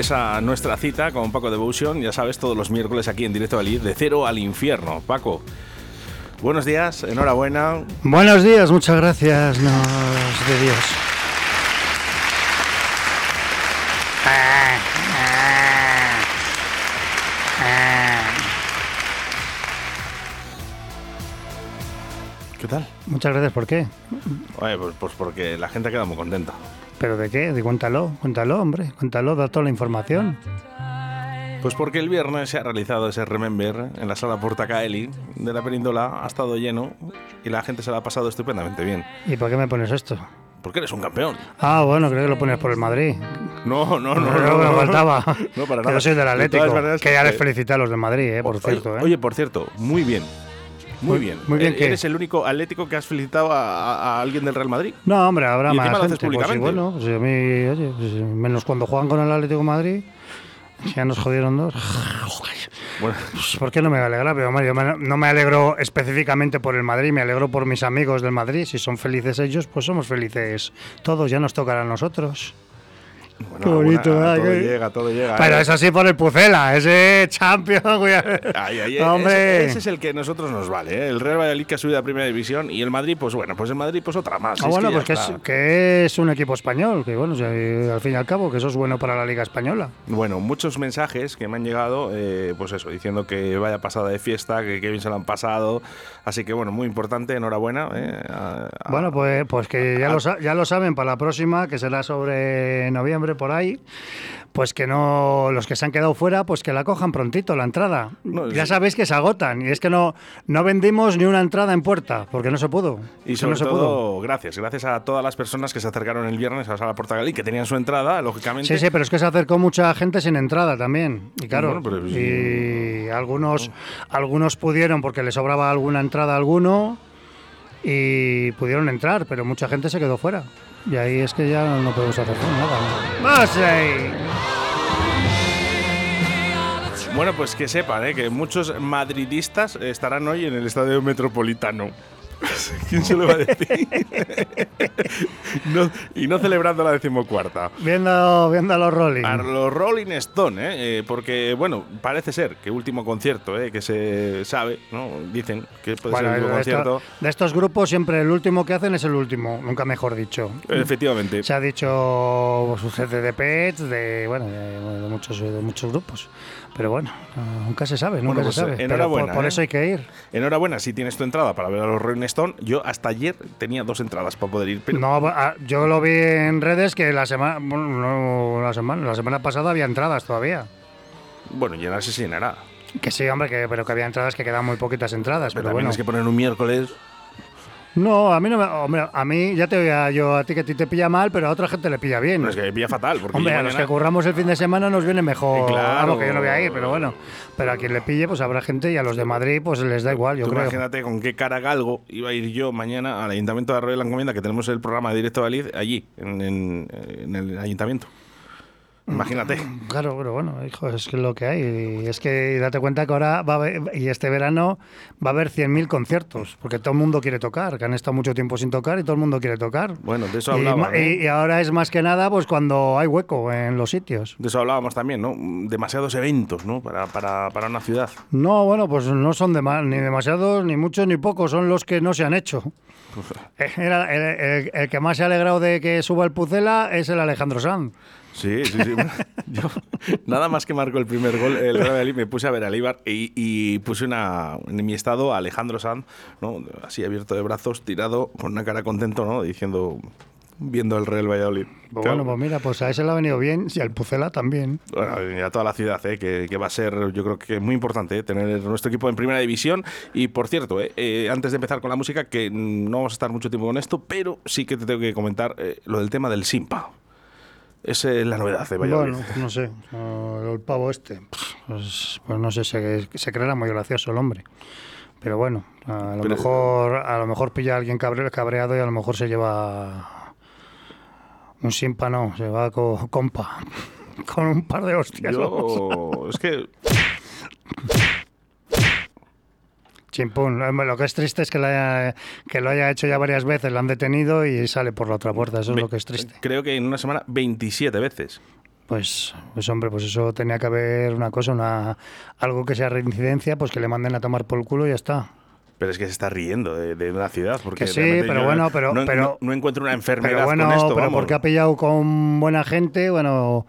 Eh, fieles a nuestra cita con Paco Devotion, ya sabes, todos los miércoles aquí en Directo Valladolid, de cero al infierno. Paco, buenos días, enhorabuena. Buenos días, muchas gracias, nos de Dios. ¿Qué tal? Muchas gracias, ¿por qué? Oye, pues, pues porque la gente ha quedado muy contenta. ¿Pero de qué? De cuéntalo, cuéntalo, hombre, cuéntalo, da toda la información. Pues porque el viernes se ha realizado ese Remember en la sala Portacaeli de la Península, ha estado lleno y la gente se la ha pasado estupendamente bien. ¿Y por qué me pones esto? Porque eres un campeón. Ah, bueno, creo que lo pones por el Madrid. No, no, no. Creo que me faltaba. No, para nada. yo soy del De Atlético. maneras, Que ya les eh, felicité a los del Madrid, eh, por Oye, cierto. ¿eh? Oye, por cierto, muy bien. Muy bien. muy bien, E- ¿qué? Eres el único atlético que has felicitado a, a- alguien del Real Madrid. No, hombre, habrá Y más encima lo haces gente. Pues bueno, pues a mí, oye, pues, menos cuando juegan con el Atlético de Madrid, ya nos jodieron dos. Bueno, Pues, ¿Por qué no me alegra? Pero me- no me alegro específicamente por el Madrid, me alegro por mis amigos del Madrid. Si son felices ellos, pues somos felices todos, ya nos tocará a nosotros. Bueno, Qué bonito, bueno, ¿verdad? todo Qué- llega, todo llega. Pero ¿eh? eso sí por el Pucela, ese champion. Ay, ay, Hombre. Ese, ese es el que a nosotros nos vale. ¿eh? El Real Valladolid que ha subido a Primera División y el Madrid, pues bueno, pues el Madrid, pues otra más. Ah, Es bueno, pues que es, está. que es un equipo español, que bueno, o sea, al fin y al cabo, que eso es bueno para la Liga Española. Bueno, muchos mensajes que me han llegado, eh, pues eso, diciendo que vaya pasada de fiesta, que, bien se lo han pasado. Así que bueno, muy importante, enhorabuena. eh, a- a- Bueno, pues, pues que ya lo, sa- ya lo saben para la próxima, que será sobre noviembre por ahí. Pues que no, los que se han quedado fuera, pues que la cojan prontito, la entrada. No, ya sí. sabéis que se agotan. Y es que no, no vendimos ni una entrada en puerta, porque no se pudo. Y sobre no se todo, pudo. gracias, gracias a todas las personas que se acercaron el viernes a la sala Portagalí, que tenían su entrada, lógicamente. Sí, sí, pero es que se acercó mucha gente sin entrada también. Y claro, Bueno, pero- y algunos, algunos pudieron porque les sobraba alguna entrada a alguno y pudieron entrar, pero mucha gente se quedó fuera. Y ahí es que ya no podemos hacer nada. ¡Más ahí! Bueno, pues que sepan ¿eh? que muchos madridistas estarán hoy en el Estadio Metropolitano. ¿Quién se lo va a decir? No- y no celebrando la decimocuarta. Viendo, viendo a los Rolling. A los Rolling Stone, ¿eh? Eh, porque, bueno, parece ser que último concierto, ¿eh? que se sabe, ¿no? Dicen que puede Bueno, ser el último de, esto- concierto. de estos grupos siempre el último que hacen es el último, nunca mejor dicho. Efectivamente. Se ha dicho sucede de Pets, de bueno, de, de muchos de muchos grupos. Pero bueno, no- nunca se sabe, nunca Bueno, pues, se sabe. eh, Pero enhorabuena, por, por ¿eh? eso hay que ir. Enhorabuena si tienes tu entrada para ver a los Rolling Stone. Yo hasta ayer tenía dos entradas para poder ir, pero No, ah, yo lo vi en redes que la semana, bueno, no, la semana, la semana pasada había entradas todavía. bueno, llenarse se llenará. Que sí, hombre, que, pero que había entradas que quedaban muy poquitas entradas. Pero Pero bueno. es que poner un miércoles. No, a mí no me, hombre, a mí ya te voy a, yo a ti que a ti te pilla mal, pero a otra gente le pilla bien. Pero es que me pilla fatal. Porque Hombre, a los mañana- que curramos el fin de semana nos viene mejor. Eh, claro. Vamos, que yo no voy a ir, pero bueno. Pero a quien le pille, pues habrá gente y a los de Madrid, pues les da igual, yo Tú creo. imagínate con qué cara galgo iba a ir yo mañana al Ayuntamiento de Arroyo de la Encomienda, que tenemos el programa de Directo Valid allí, en, en- en el Ayuntamiento. Imagínate. Claro, pero bueno, hijo, es que es lo que hay. Y es que date cuenta que ahora va a haber, y este verano va a haber 100.000 conciertos, porque todo el mundo quiere tocar, que han estado mucho tiempo sin tocar y todo el mundo quiere tocar. Bueno, de eso Y ma- y, y ahora es más que nada pues cuando hay hueco en los sitios. De eso hablábamos también, ¿no? Demasiados eventos, ¿no? Para, para, para una ciudad. No, bueno, pues no son dema- ni demasiados, ni muchos, ni pocos, son los que no se han hecho. Pues, Era el, el- el que más se ha alegrado de que suba el Pucela es el Alejandro Sanz. Sí, sí, sí. Yo, nada más que marcó el primer gol, el Real me puse a ver al Eibar y, y puse una, en mi estado a Alejandro Sanz, ¿no? Así abierto de brazos, tirado, con una cara contento, ¿no? Diciendo, viendo el Real Valladolid. Pues Claro. bueno, pues mira, pues a ese le ha venido bien y al Pucela también. Bueno, y a toda la ciudad, ¿eh? que, que va a ser, yo creo que muy importante ¿eh? tener nuestro equipo en primera división. Y por cierto, ¿eh? Eh, antes de empezar con la música, que no vamos a estar mucho tiempo con esto, pero sí que te tengo que comentar eh, lo del tema del Simpa. Esa es la novedad de Valladolid. Bueno, no sé, el pavo este, pues, pues no sé, se, se creerá muy gracioso el hombre. Pero bueno, a lo Pero- mejor a lo mejor pilla a alguien cabre- cabreado y a lo mejor se lleva un simpa, no, se va con compa, con un par de hostias. Yo, es que Chimpún. Lo que es triste es que lo, haya, que lo haya hecho ya varias veces, lo han detenido y sale por la otra puerta. Eso es lo que es triste. creo que en una semana 27 veces. Pues, pues hombre, pues eso tenía que haber una cosa, una algo que sea reincidencia, pues que le manden a tomar por el culo y ya está. Pero es que se está riendo de, de una ciudad. Porque Que sí, pero bueno, pero- no, pero- no- no encuentro una enfermedad Pero bueno, con esto. pero vamos. porque ha pillado con buena gente, bueno,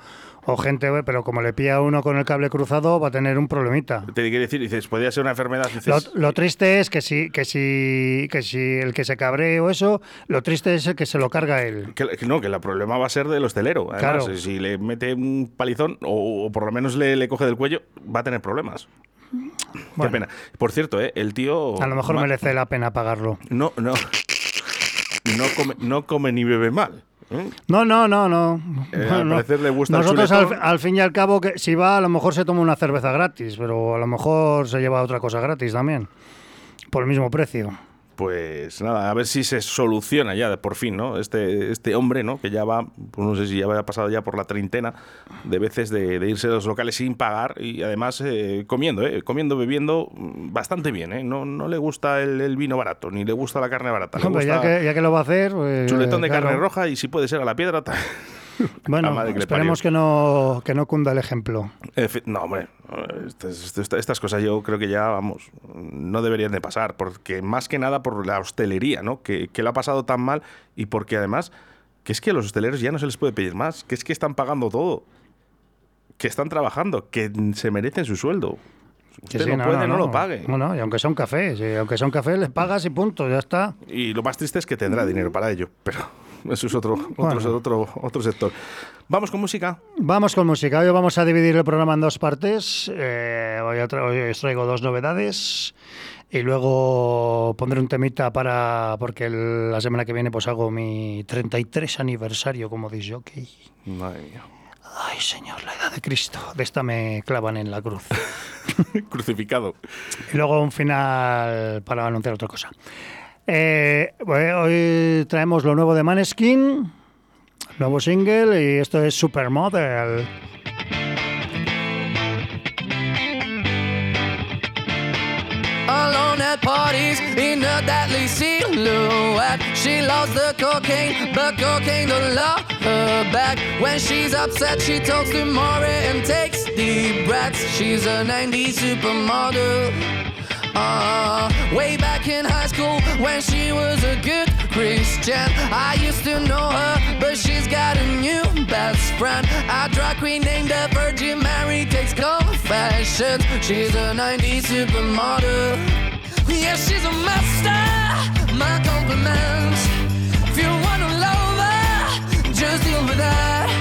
o gente, pero como le pilla uno con el cable cruzado, va a tener un problemita. Te quiero decir, dices, podría ser una enfermedad. Dices, Lo, lo triste es que si, que si, que si el que se cabree o eso, lo triste es el que se lo carga él. Que, que no, que el problema va a ser del hostelero. Además, Claro. si le mete un palizón o, o por lo menos le, le coge del cuello, va a tener problemas. Bueno. Qué pena. Por cierto, ¿eh? el tío. A lo mejor merece la pena pagarlo. No, no. No come, no come ni bebe mal. ¿Eh? No, no, no, no. Eh, No, al no. parecer le gusta el Nosotros, al, al fin y al cabo, que si va, a lo mejor se toma una cerveza gratis, pero a lo mejor se lleva otra cosa gratis también. Por el mismo precio. Pues nada, a ver si se soluciona ya por fin, ¿no? Este, este hombre, ¿no? Que ya va, pues no sé si ya ha pasado ya por la treintena de veces de, de irse a los locales sin pagar y además eh, comiendo, ¿eh? Comiendo, bebiendo bastante bien, ¿eh? No, no le gusta el, el vino barato, ni le gusta la carne barata. Hombre, ya que, ya que lo va a hacer. pues, chuletón de claro. carne roja y si puede ser a la piedra. Bueno, que esperemos que no, que no cunda el ejemplo. No, hombre, estas, estas- estas cosas yo creo que ya, vamos, no deberían de pasar, porque más que nada por la hostelería, ¿no? Que, que lo ha pasado tan mal y porque además, que es que a los hosteleros ya no se les puede pedir más, que es que están pagando todo, que están trabajando, que se merecen su sueldo. Que Usted sí, no, puede, no, lo pague. Bueno, y aunque sea un café, sí, aunque sea un café, les pagas y punto, ya está. Y lo más triste es que tendrá dinero para ello, pero eso es otro, otro, Bueno. otro, otro sector. Vamos con música. Vamos con música. Hoy vamos a dividir el programa en dos partes. Eh, hoy, hoy os traigo dos novedades y luego pondré un temita para porque el- la semana que viene pues hago mi 33 aniversario como disc jockey. Madre mía. Ay, Señor, la edad de Cristo. De esta me clavan en la cruz. Crucificado. Y luego un final para anunciar otra cosa. Eh, bueno, hoy traemos lo nuevo de Maneskin, nuevo single, y esto es Supermodel. alone at parties in a deadly silhouette. She loves the cocaine, but cocaine don't love her back. When she's upset, she talks to Maury and takes deep breaths. She's a 90s supermodel. Uh, way back in high school when she was a good Christian. I used to know her, but she's got a new best friend. A drag queen named the Virgin Mary takes confessions. She's a 90s supermodel. Yeah, she's a master. My compliments. If you wanna love her, just deal with that.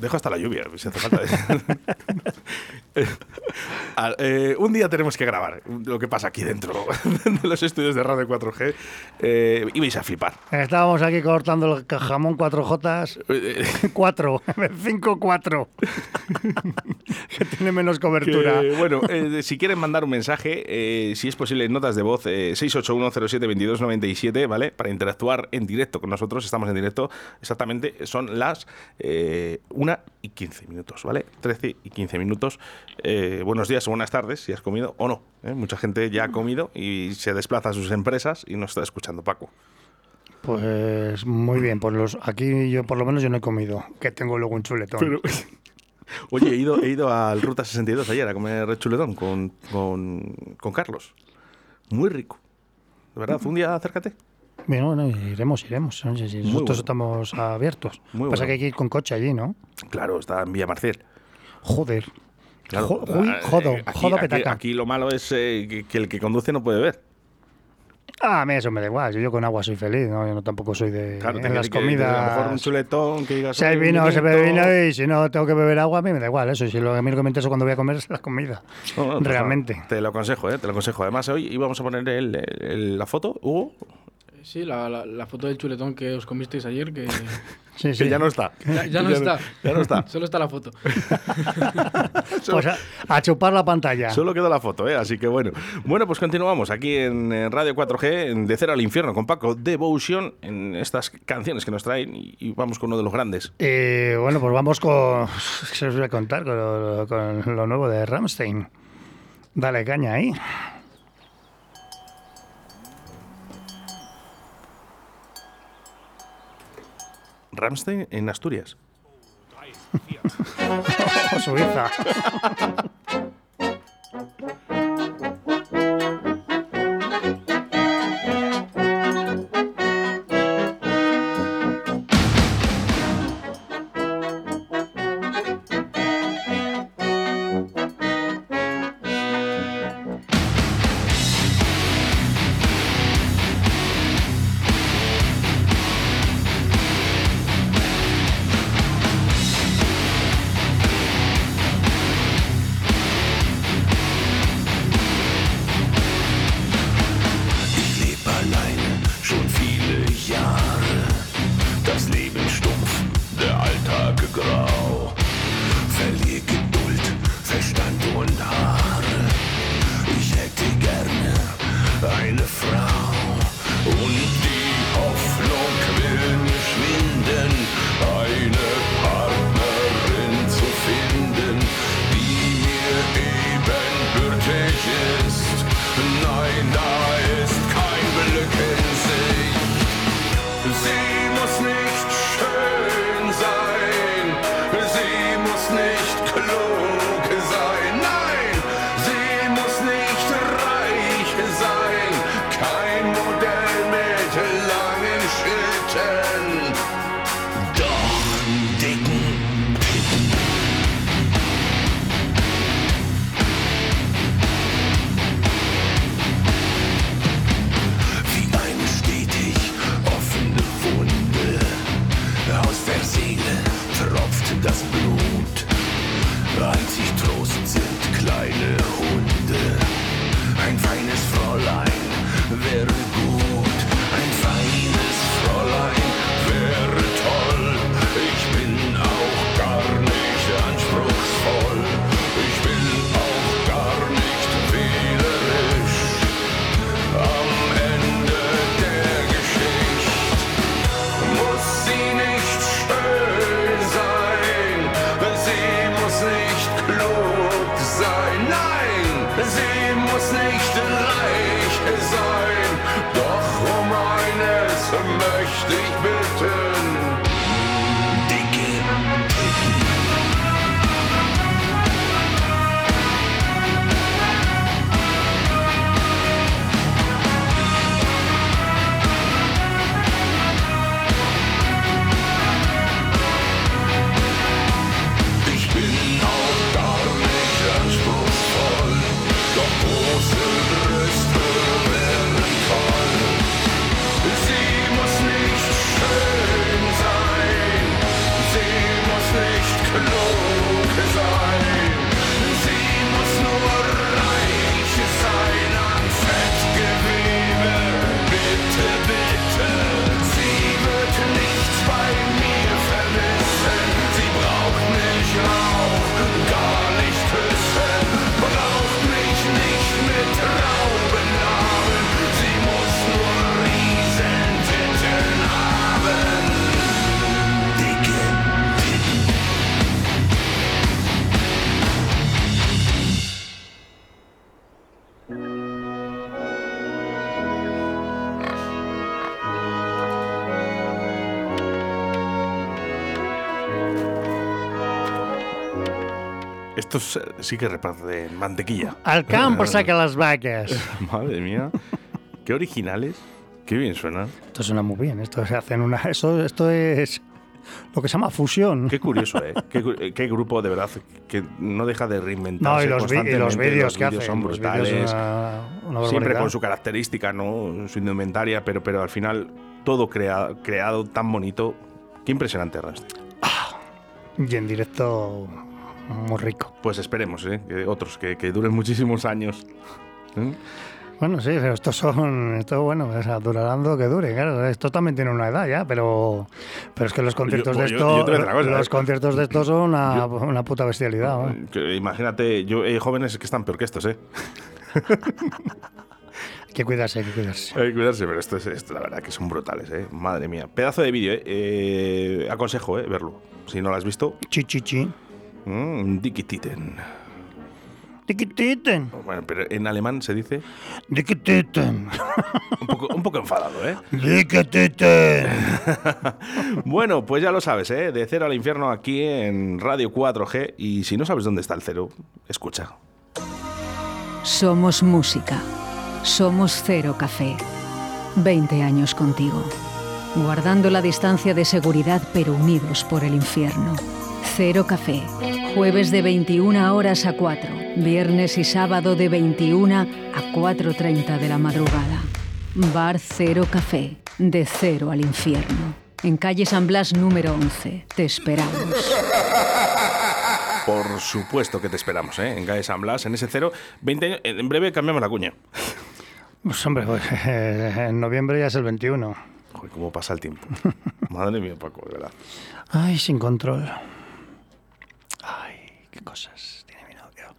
Dejo hasta la lluvia, si hace falta. Eh, un día tenemos que grabar lo que pasa aquí dentro de los estudios de Radio 4G eh, y vais a flipar. Estábamos aquí cortando el jamón 4J. Eh, 4, 5-4. que tiene menos cobertura. Que, bueno, eh, si quieren mandar un mensaje, eh, si es posible, notas de voz, eh, 681072297, ¿vale? Para interactuar en directo con nosotros, estamos en directo, exactamente, son las eh, 1 y 15 minutos, ¿vale? 13 y 15 minutos. Buenos días buenas tardes, si has comido o no. ¿eh? Mucha gente ya ha comido y se desplaza a sus empresas y nos está escuchando Paco. Pues muy bien, pues los, aquí yo por lo menos yo no he comido, que tengo luego un chuletón. Oye, he ido, he ido al Ruta 62 ayer a comer chuletón con, con, con Carlos. Muy rico. De verdad, un día acércate. Bueno, bueno, iremos, iremos. No nosotros bueno. estamos abiertos. Muy Pasa bueno. que hay que ir con coche allí, ¿no? Claro, está en Villa Marcel. Joder. Claro, uy, eh, jodo, aquí, jodo aquí- petaca. aquí lo malo es eh, que, el que conduce no puede ver. Ah, a mí eso me da igual. Yo con agua soy feliz, ¿no? Yo no tampoco soy de Claro, en las que- que A lo mejor un comidas. chuletón que digas. Si hay "Oye, vino, se bebe vinito". vino y si no tengo que beber agua, a mí me da igual eso. Si lo a mí lo que me interesa cuando voy a comer es la comida. No, no, Realmente. te lo aconsejo, ¿eh? Te lo aconsejo. Además, hoy íbamos a poner el- el- la foto, Hugo, Sí, la, la, la foto del chuletón que os comisteis ayer, que Sí, sí. que ya no está. ya, ya no está. Ya no está. Solo está la foto. Pues a, a chupar la pantalla. Solo quedó la foto, ¿eh? Así que bueno. Bueno, pues continuamos aquí en, Radio 4G, en De Cero al Infierno, con Paco Devotion, en estas canciones que nos traen y, y vamos con uno de los grandes. Eh, bueno, pues vamos con. ¿Qué os voy a contar? Con lo, con lo nuevo de Ramstein. Dale caña ahí. Ramstein en Asturias. O Suiza. Estos sí que reparten mantequilla. Al campo saca las vacas. Madre mía. Qué originales. Qué bien suenan. Esto suena muy bien. Esto se hacen una. Eso, esto es lo que se llama fusión. Qué curioso, ¿eh? Qué, eh, qué grupo de verdad que no deja de reinventarse. No, y los, los vídeos que hacen. son brutales. una- una Siempre con su característica, ¿no? Su indumentaria, pero, pero al final todo crea- creado tan bonito. Qué impresionante, Ernst. Y en directo, muy rico. Pues esperemos, ¿eh? Que otros, que, que duren muchísimos años. ¿Eh? Bueno, sí, pero estos son. Esto, bueno, o sea, durarán lo que dure, claro. Esto también tiene una edad ya, pero. Pero es que los conciertos yo- de esto. yo cosa, los ¿eh? conciertos de estos son una, una puta bestialidad. ¿eh? Que imagínate, yo hay jóvenes que están peor que estos, ¿eh? Hay que cuidarse, hay que cuidarse. Hay que cuidarse, pero esto es, esto, la verdad que son brutales, ¿eh? Madre mía. Pedazo de vídeo, ¿eh? Eh, Aconsejo, ¿eh? Verlo. Si no lo has visto, Chi, chi, chi. Mm. Dikititen, Bueno, pero en alemán se dice dikititen, un poco, un poco enfadado, ¿eh? dikititen. Bueno, pues ya lo sabes, ¿eh? De cero al infierno aquí en Radio 4G. Y si no sabes dónde está el cero, escucha. Somos música. Somos Cero Café. 20 años contigo. Guardando la distancia de seguridad pero unidos por el infierno. Cero Café. Jueves de 21 horas a 4. Viernes y sábado de 21 a 4.30 de la madrugada. Bar Cero Café. De cero al infierno. En calle San Blas número 11. Te esperamos. Por supuesto que te esperamos, ¿eh? En calle San Blas, en ese cero. 20 años. En breve cambiamos la cuña. Pues hombre, pues, eh, en noviembre ya es el 21. Joder, cómo pasa el tiempo. Madre mía, Paco, de verdad. Ay, sin control. Qué cosas tiene mi novio.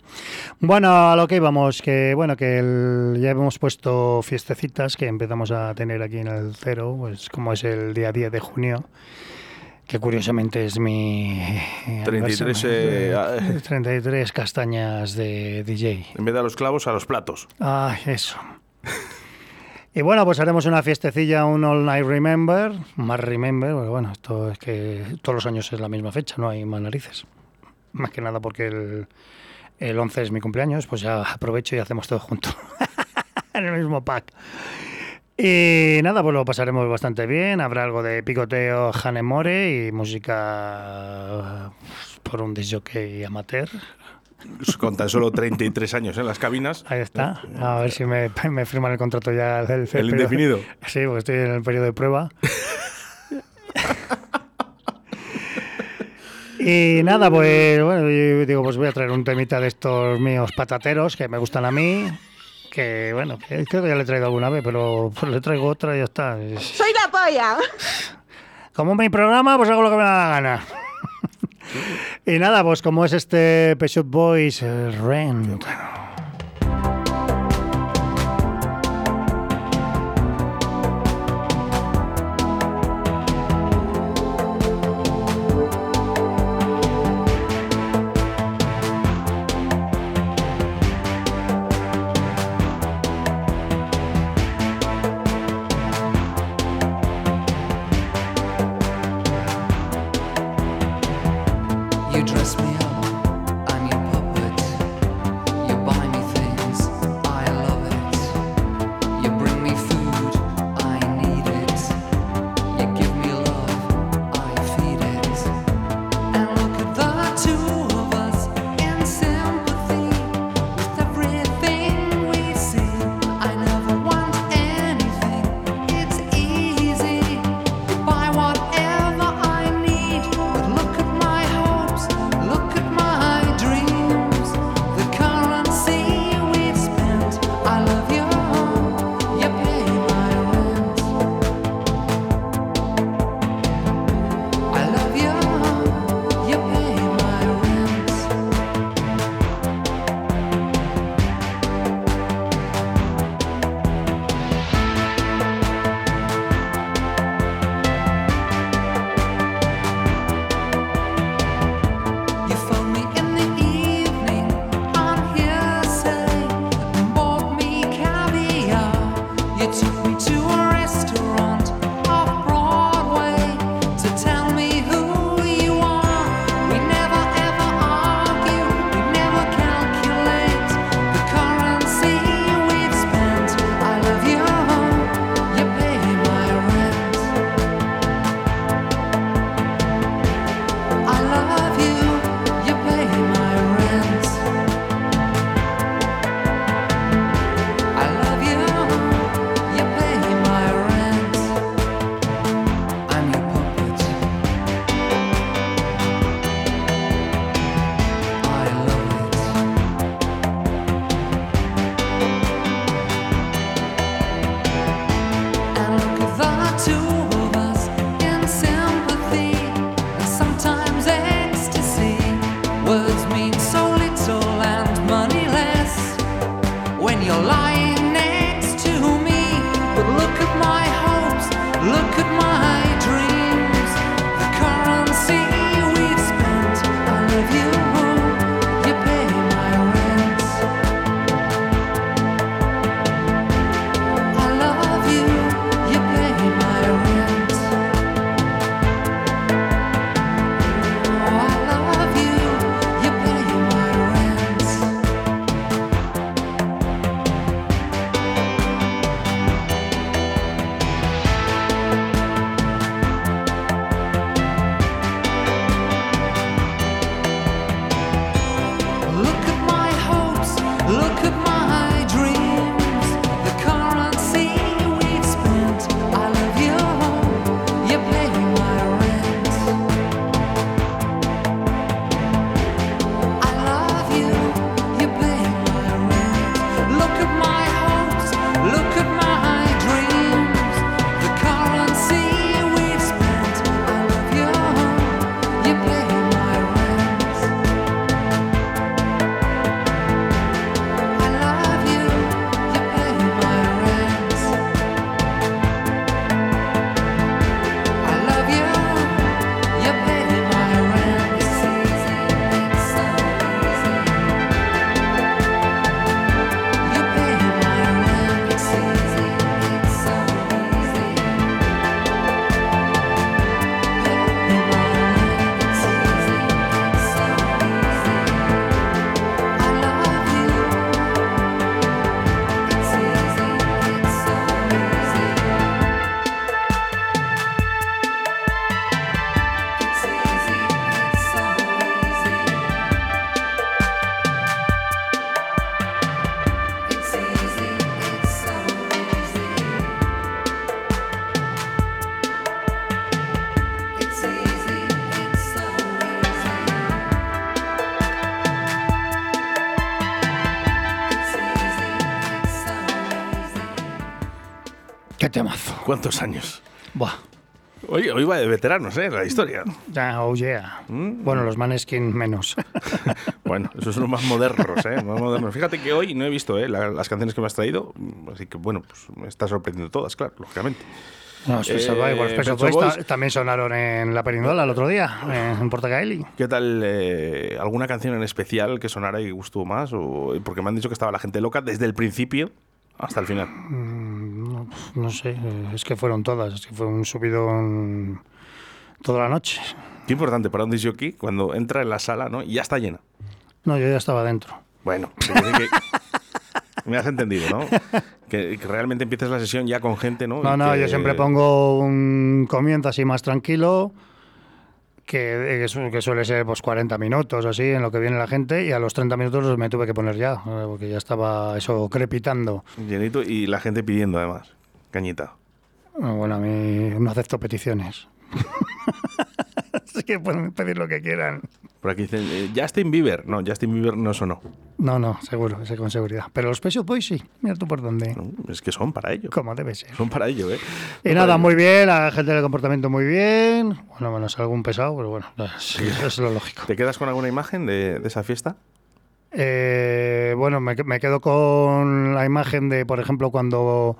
Bueno, a lo que íbamos, que bueno, que el- ya hemos puesto fiestecitas que empezamos a tener aquí en el cero, pues como es el día 10 de junio, que curiosamente es mi... 33, aniversario, eh, de- 33 castañas de DJ. En vez de a los clavos, a los platos. Ay, eso. Y bueno, pues haremos una fiestecilla, un All Night Remember, más Remember, porque bueno, esto es que todos los años es la misma fecha, no hay más narices. Más que nada porque el, el 11 es mi cumpleaños, pues ya aprovecho y hacemos todo junto, en el mismo pack. Y nada, pues lo pasaremos bastante bien, habrá algo de picoteo Hanemore y música pues, por un disjockey amateur, Con tan solo 33 años en las cabinas. Ahí está. A ver si me, me firman el contrato ya del ¿El indefinido? Sí, porque estoy en el periodo de prueba. Y nada, pues bueno, yo digo, pues voy a traer un temita de estos míos patateros que me gustan a mí. Que bueno, que creo que ya le he traído alguna vez, pero pues le traigo otra y ya está. ¡Soy la polla! Como mi programa, pues hago lo que me da la gana. y nada, pues como es este Shop Boys eh, Rent. ¿Cuántos años? Buah. Oye, hoy va de veteranos, ¿eh? La historia. Ya, oh yeah. Mm. Bueno, los Maneskin menos. Bueno, esos son los más modernos, ¿eh? Más modernos. Fíjate que hoy no he visto ¿eh? la- las canciones que me has traído, así que bueno, pues me está sorprendiendo todas, claro, lógicamente. No, Special Eh, Boys ta- Boys. también sonaron en La Perindola el otro día, en Portacaeli. ¿Qué tal? eh, ¿Alguna canción en especial que sonara y gustó más? O, porque me han dicho que estaba la gente loca desde el principio hasta el final. No, no sé, eh, es que fueron todas, es que fue un subidón toda la noche. Qué importante para un disc jockey cuando entra en la sala ¿no? y ya está llena. No, yo ya estaba dentro. Bueno, que- me has entendido, ¿no? Que, que realmente empieces la sesión ya con gente, ¿no? No, no, que- yo siempre pongo un comienzo así más tranquilo, que, que su- que suele ser pues 40 minutos así en lo que viene la gente, y a los 30 minutos me tuve que poner ya, eh, porque ya estaba eso crepitando. Llenito y la gente pidiendo además. Cañita. Ah, Bueno, a mí no acepto peticiones. Así que pueden pedir lo que quieran. Por aquí dicen, eh, Justin Bieber. No, Justin Bieber no sonó. No, no, seguro, ese con seguridad. Pero los Pet Boys sí, mira tú por dónde. No, es que son para ello. Como debe ser. Son para ello, ¿eh? Y Son nada, muy bien, la gente del comportamiento muy bien. Bueno, menos algún pesado, pero bueno, es, es lo lógico. ¿Te quedas con alguna imagen de, de esa fiesta? Eh, bueno, me, me quedo con la imagen de, por ejemplo, cuando,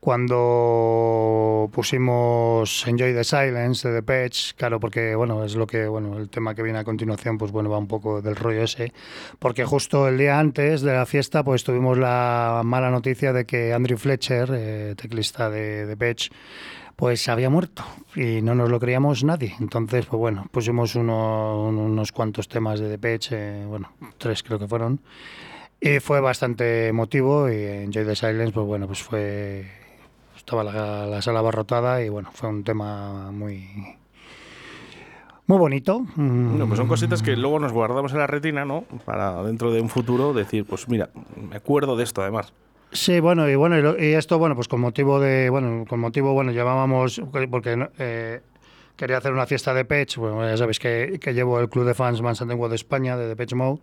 cuando pusimos Enjoy the Silence de The Patch, claro, porque bueno, es lo que, bueno, el tema que viene a continuación, pues bueno, va un poco del rollo ese, porque justo el día antes de la fiesta, pues tuvimos la mala noticia de que Andrew Fletcher, eh, teclista de The Patch, pues había muerto y no nos lo creíamos nadie. Entonces, pues bueno, pusimos uno- unos cuantos temas de Depeche, eh, bueno, tres creo que fueron, y fue bastante emotivo y Enjoy the Silence, pues bueno, pues fue... Estaba la, la sala abarrotada y bueno, fue un tema muy... Muy bonito. Mm, No, pues son cositas que luego nos guardamos en la retina, ¿no? Para dentro de un futuro decir, pues mira, me acuerdo de esto además. Sí, bueno, y bueno, y, esto, bueno, pues con motivo de, bueno, con motivo, bueno, llevábamos, porque eh, quería hacer una fiesta de Pech, bueno, ya sabéis que, que llevo el club de fans Más Antiguo de España, de Depeche Mode,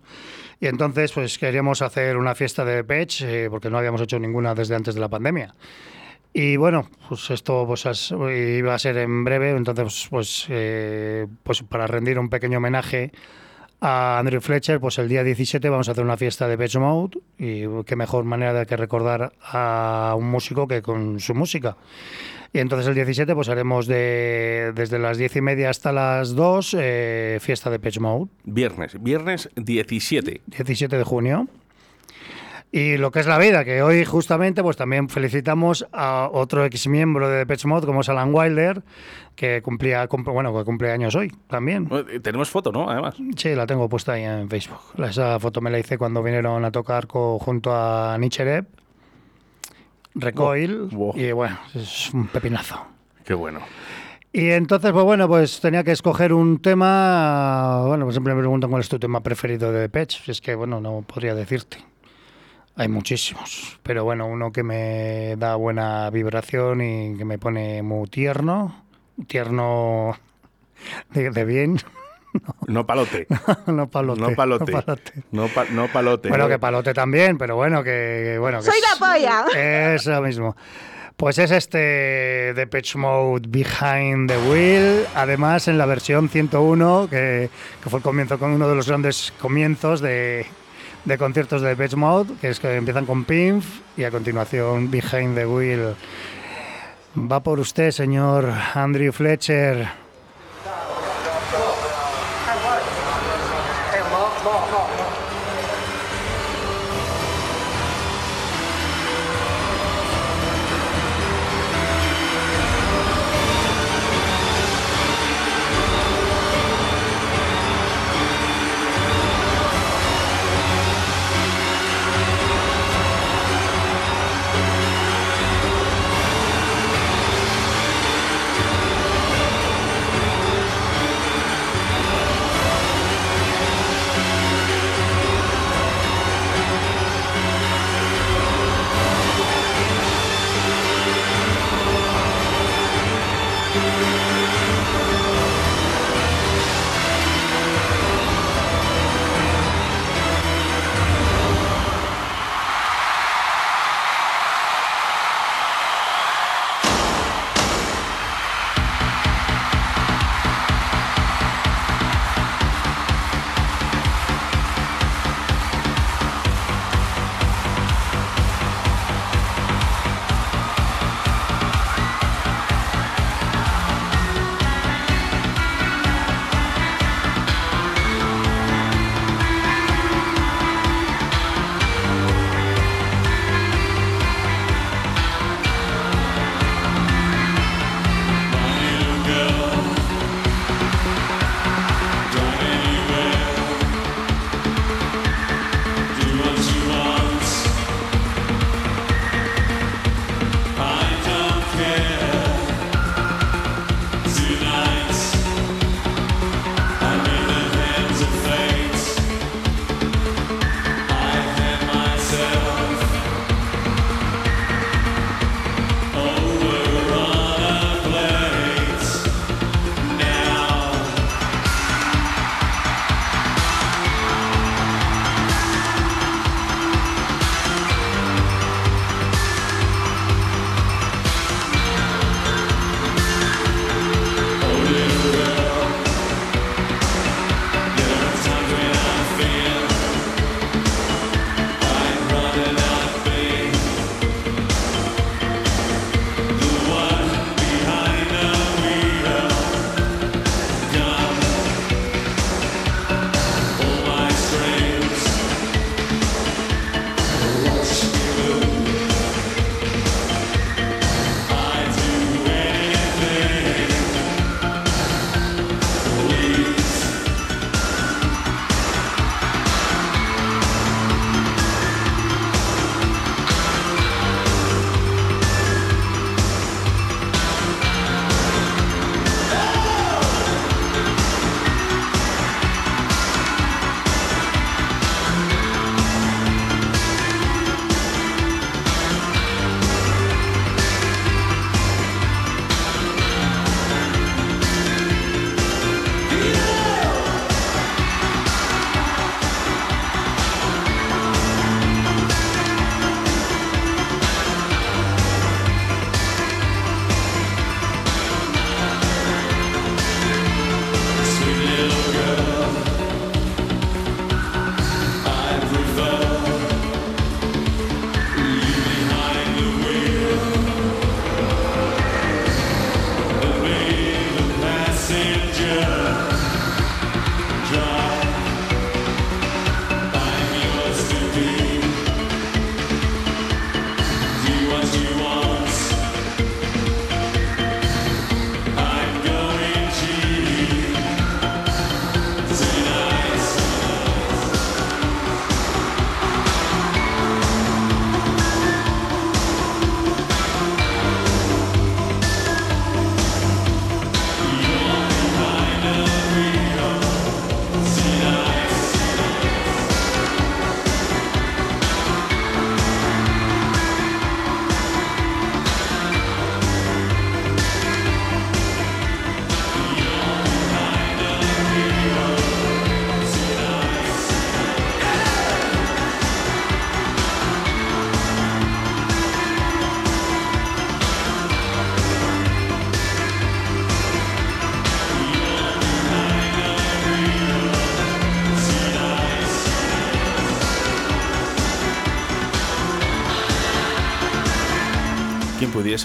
y entonces, pues queríamos hacer una fiesta de Pech, eh, porque no habíamos hecho ninguna desde antes de la pandemia. Y bueno, pues esto pues, iba a ser en breve, entonces pues, eh, pues para rendir un pequeño homenaje a Andrew Fletcher, pues el día 17 vamos a hacer una fiesta de Pet Mode y qué mejor manera de que recordar a un músico que con su música. Y entonces el 17 pues haremos de, desde las 10 y media hasta las 2 eh, fiesta de Pet Mode, Viernes, viernes 17. 17 de junio. Y lo que es la vida, que hoy justamente pues también felicitamos a otro ex miembro de Depeche Mode como es Alan Wilder, que cumplía cum- bueno, que cumple años hoy también. Tenemos foto, ¿no? Además. Sí, la tengo puesta ahí en Facebook. Esa foto me la hice cuando vinieron a tocar junto a Nichereb, Recoil, Wow. y bueno, es un pepinazo. Qué bueno. Y entonces, pues bueno, pues tenía que escoger un tema. Bueno, pues siempre me preguntan cuál es tu tema preferido de Depeche. Si es que, bueno, no podría decirte. Hay muchísimos. Pero bueno, uno que me da buena vibración y que me pone muy tierno. Tierno de, de bien. No palote. no palote. No palote. no palote. No, pa- no palote. Bueno, que palote también, pero bueno, que. que, bueno, que ¡Soy es- la polla! Eso mismo. Pues es este Depeche Mode Behind the Wheel, además en la versión 101, que, que fue el comienzo con uno de los grandes comienzos de, de conciertos de Depeche Mode, que es que empiezan con Pimp y a continuación Behind the Wheel. Va por usted, señor Andrew Fletcher.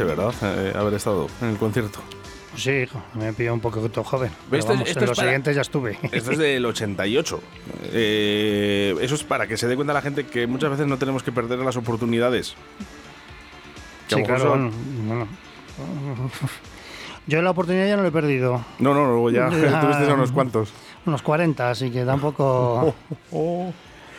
¿Verdad? Eh, haber estado en el concierto. Sí, hijo, me pilló un poquito joven. Pero Esto es- vamos, esto en es los para- siguientes ya estuve. Esto es del 88. Eh, eso es para que se dé cuenta la gente que muchas veces no tenemos que perder las oportunidades. Que Sí, claro. son- bueno, bueno. Yo la oportunidad ya no la he perdido. No, no, luego ya Ya. tuviste unos cuantos. Unos 40, así que tampoco,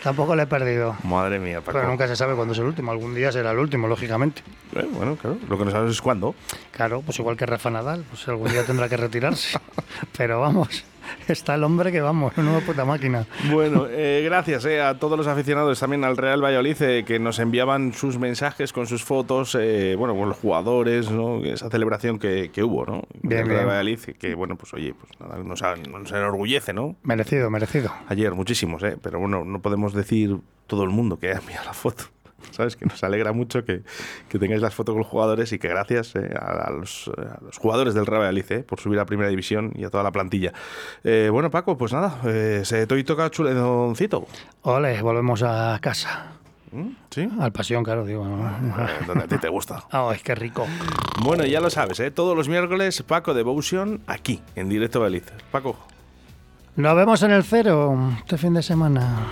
tampoco la he perdido. Madre mía, Paco. Pero nunca se sabe cuándo es el último. Algún día será el último, lógicamente. Eh, bueno, claro. Lo que no sabes es cuándo. Claro, pues igual que Rafa Nadal, pues algún día tendrá que retirarse. Pero vamos, está el hombre que vamos, una puta máquina. Bueno, eh, gracias eh, a todos los aficionados, también al Real Valladolid, eh, que nos enviaban sus mensajes con sus fotos, eh, bueno, con los jugadores, ¿no? esa celebración que, que hubo, ¿no? Bien, Del Real bien. Valladolid, que bueno, pues oye, pues nada, nos, nos enorgullece, ¿no? Merecido, merecido. Ayer, muchísimos, ¿eh? Pero bueno, no podemos decir todo el mundo que haya enviado la foto. ¿Sabes? Que nos alegra mucho que, que tengáis las fotos con los jugadores y que gracias eh, a, a los, eh, a los jugadores del Real Valladolid eh, por subir a Primera División y a toda la plantilla. Bueno, Paco, pues nada, se to- y toca chuledoncito. Ole, volvemos a casa. ¿Mm? ¿Sí? Al pasión, claro, digo. ¿no? Donde a ti te gusta. Ay, qué rico. Bueno, ya lo sabes, ¿eh? todos los miércoles Paco Devotion aquí, en directo Valladolid. Paco. Nos vemos en el cero este fin de semana.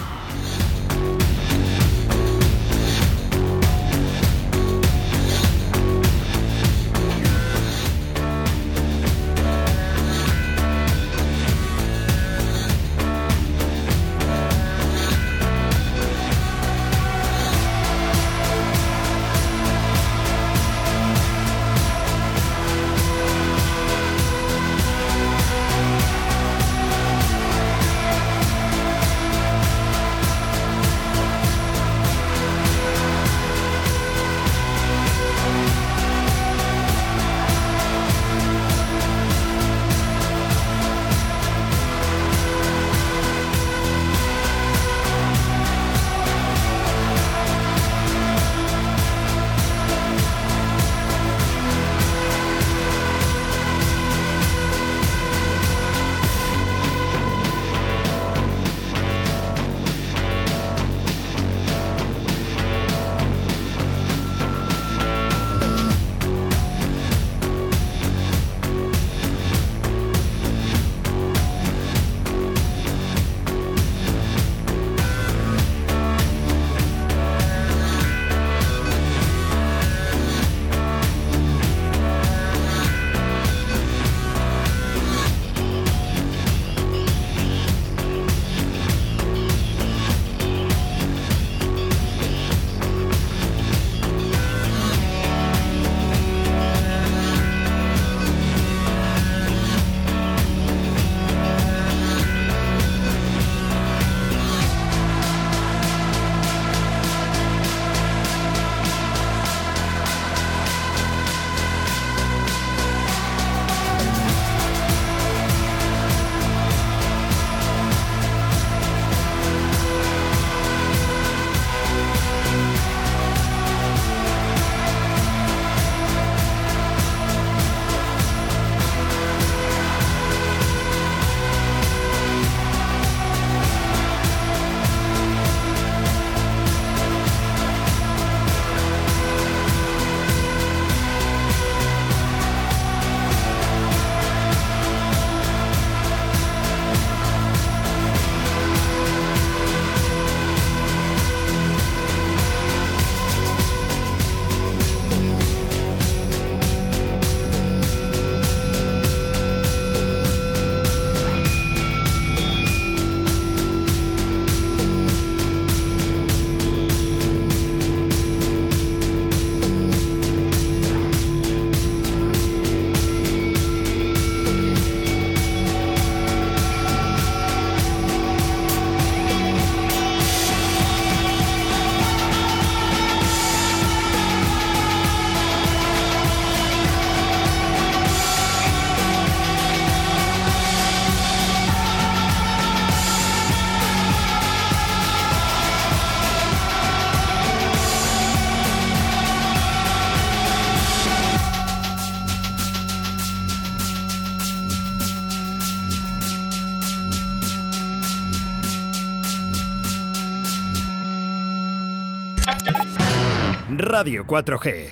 Radio 4G,